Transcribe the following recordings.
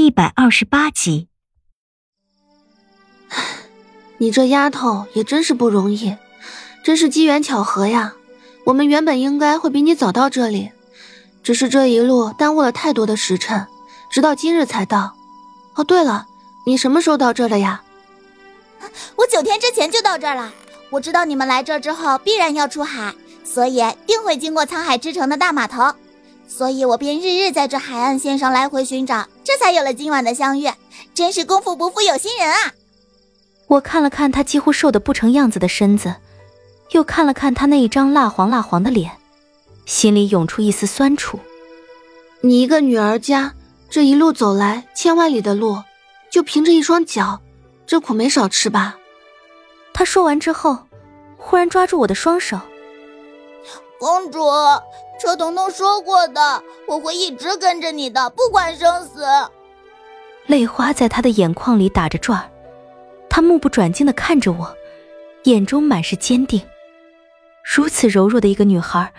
第一百二十八集。你这丫头也真是不容易，真是机缘巧合呀！我们原本应该会比你早到这里，只是这一路耽误了太多的时辰，直到今日才到。哦，对了，你什么时候到这的呀？我九天之前就到这儿了。我知道你们来这之后必然要出海，所以定会经过沧海之城的大码头。所以我便日日在这海岸线上来回寻找，这才有了今晚的相遇。真是功夫不负有心人啊！我看了看他几乎瘦得不成样子的身子，又看了看他那一张蜡黄蜡黄的脸，心里涌出一丝酸楚。你一个女儿家，这一路走来千万里的路，就凭着一双脚，这苦没少吃吧？他说完之后，忽然抓住我的双手。公主，车彤彤说过的，我会一直跟着你的，不管生死。泪花在他的眼眶里打着转儿，他目不转睛的看着我，眼中满是坚定。如此柔弱的一个女孩，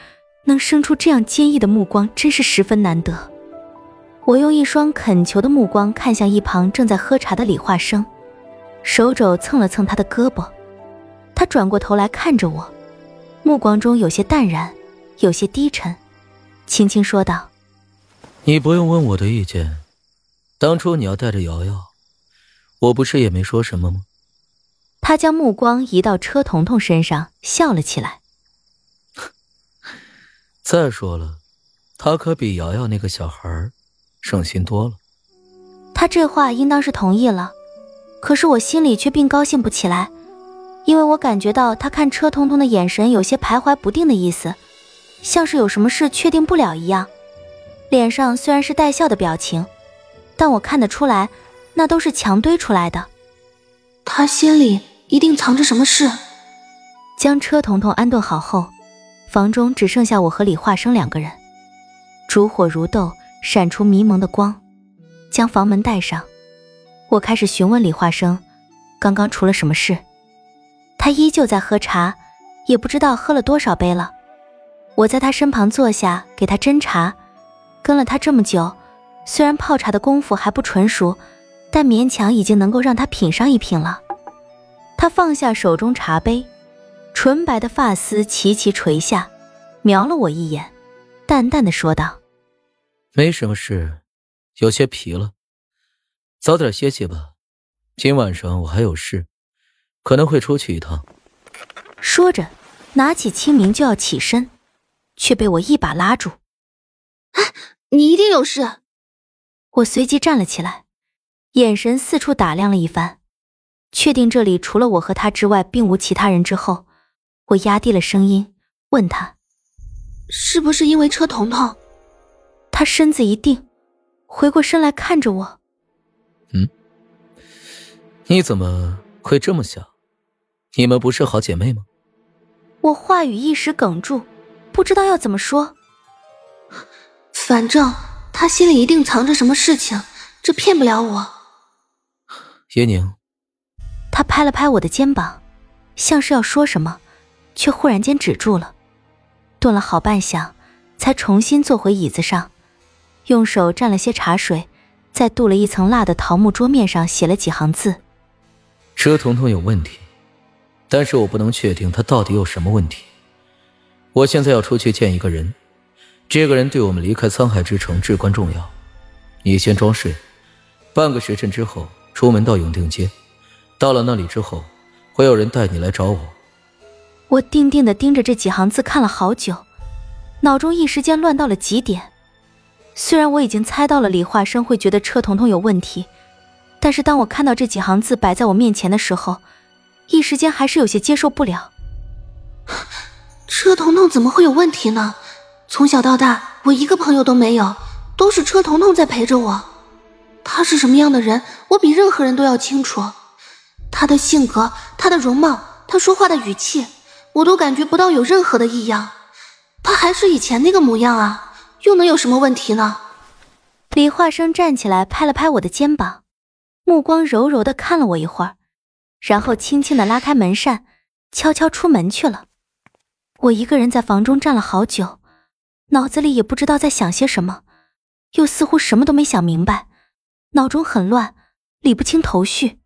能生出这样坚毅的目光，真是十分难得。我用一双恳求的目光看向一旁正在喝茶的李化生，手肘蹭了蹭他的胳膊，他转过头来看着我。目光中有些淡然，有些低沉，轻轻说道：“你不用问我的意见。当初你要带着瑶瑶，我不是也没说什么吗？”他将目光移到车彤彤身上，笑了起来。再说了，他可比瑶瑶那个小孩省心多了。他这话应当是同意了，可是我心里却并高兴不起来。因为我感觉到他看车彤彤的眼神有些徘徊不定的意思，像是有什么事确定不了一样。脸上虽然是带笑的表情，但我看得出来，那都是强堆出来的。他心里一定藏着什么事。将车彤彤安顿好后，房中只剩下我和李化生两个人。烛火如豆，闪出迷蒙的光。将房门带上，我开始询问李化生，刚刚出了什么事。他依旧在喝茶，也不知道喝了多少杯了。我在他身旁坐下，给他斟茶。跟了他这么久，虽然泡茶的功夫还不纯熟，但勉强已经能够让他品上一品了。他放下手中茶杯，纯白的发丝齐齐垂下，瞄了我一眼，淡淡的说道：“没什么事，有些疲了，早点歇息吧。今晚上我还有事。”可能会出去一趟。说着，拿起清明就要起身，却被我一把拉住。哎，你一定有事！我随即站了起来，眼神四处打量了一番，确定这里除了我和他之外并无其他人之后，我压低了声音问他：“是不是因为车彤彤？”他身子一定，回过身来看着我：“嗯，你怎么会这么想？”你们不是好姐妹吗？我话语一时哽住，不知道要怎么说。反正他心里一定藏着什么事情，这骗不了我。叶宁，他拍了拍我的肩膀，像是要说什么，却忽然间止住了，顿了好半晌，才重新坐回椅子上，用手蘸了些茶水，在镀了一层蜡的桃木桌面上写了几行字：车彤彤有问题。但是我不能确定他到底有什么问题。我现在要出去见一个人，这个人对我们离开沧海之城至关重要。你先装睡，半个时辰之后出门到永定街，到了那里之后，会有人带你来找我。我定定的盯着这几行字看了好久，脑中一时间乱到了极点。虽然我已经猜到了李化生会觉得车彤彤有问题，但是当我看到这几行字摆在我面前的时候，一时间还是有些接受不了。车彤彤怎么会有问题呢？从小到大，我一个朋友都没有，都是车彤彤在陪着我。她是什么样的人，我比任何人都要清楚。她的性格，她的容貌，她说话的语气，我都感觉不到有任何的异样。他还是以前那个模样啊，又能有什么问题呢？李化生站起来，拍了拍我的肩膀，目光柔柔的看了我一会儿。然后轻轻的拉开门扇，悄悄出门去了。我一个人在房中站了好久，脑子里也不知道在想些什么，又似乎什么都没想明白，脑中很乱，理不清头绪。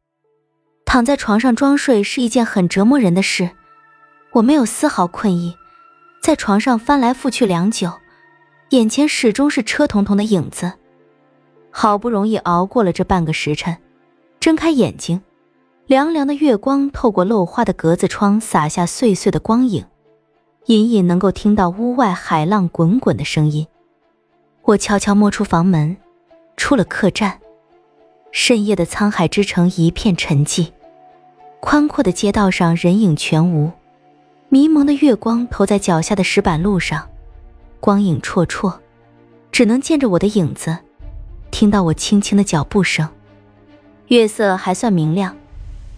躺在床上装睡是一件很折磨人的事，我没有丝毫困意，在床上翻来覆去良久，眼前始终是车彤彤的影子。好不容易熬过了这半个时辰，睁开眼睛，凉凉的月光透过漏花的格子窗洒下碎碎的光影，隐隐能够听到屋外海浪滚滚的声音。我悄悄摸出房门，出了客栈。深夜的沧海之城一片沉寂，宽阔的街道上人影全无，迷蒙的月光投在脚下的石板路上，光影绰绰，只能见着我的影子，听到我轻轻的脚步声。月色还算明亮，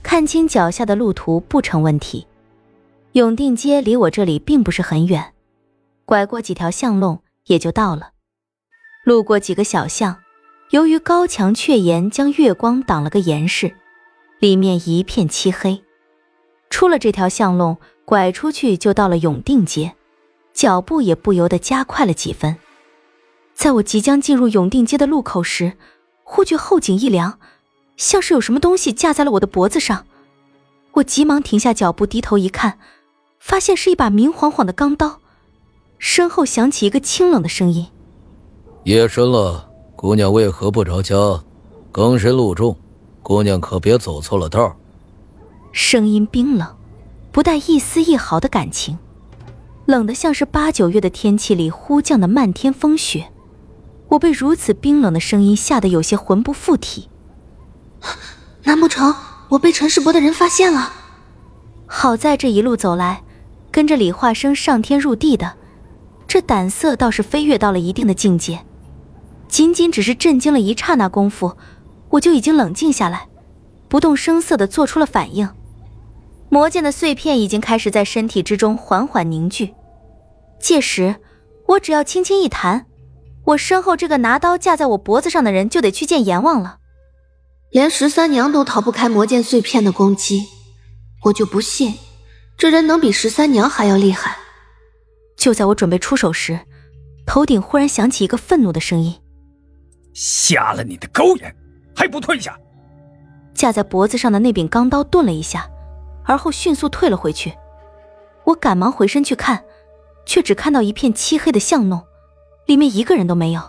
看清脚下的路途不成问题。永定街离我这里并不是很远，拐过几条巷弄也就到了。路过几个小巷。由于高墙雀檐将月光挡了个严实，里面一片漆黑。出了这条巷弄，拐出去就到了永定街，脚步也不由得加快了几分。在我即将进入永定街的路口时，忽觉后颈一凉，像是有什么东西架在了我的脖子上。我急忙停下脚步，低头一看，发现是一把明晃晃的钢刀。身后响起一个清冷的声音：“夜深了。”姑娘为何不着家？更深路重，姑娘可别走错了道。声音冰冷，不带一丝一毫的感情，冷得像是八九月的天气里忽降的漫天风雪。我被如此冰冷的声音吓得有些魂不附体。难不成我被陈世伯的人发现了？好在这一路走来，跟着李化生上天入地的，这胆色倒是飞跃到了一定的境界。仅仅只是震惊了一刹那功夫，我就已经冷静下来，不动声色地做出了反应。魔剑的碎片已经开始在身体之中缓缓凝聚。届时，我只要轻轻一弹，我身后这个拿刀架在我脖子上的人就得去见阎王了。连十三娘都逃不开魔剑碎片的攻击，我就不信这人能比十三娘还要厉害。就在我准备出手时，头顶忽然响起一个愤怒的声音。瞎了你的狗眼，还不退下！架在脖子上的那柄钢刀顿了一下，而后迅速退了回去。我赶忙回身去看，却只看到一片漆黑的巷弄，里面一个人都没有。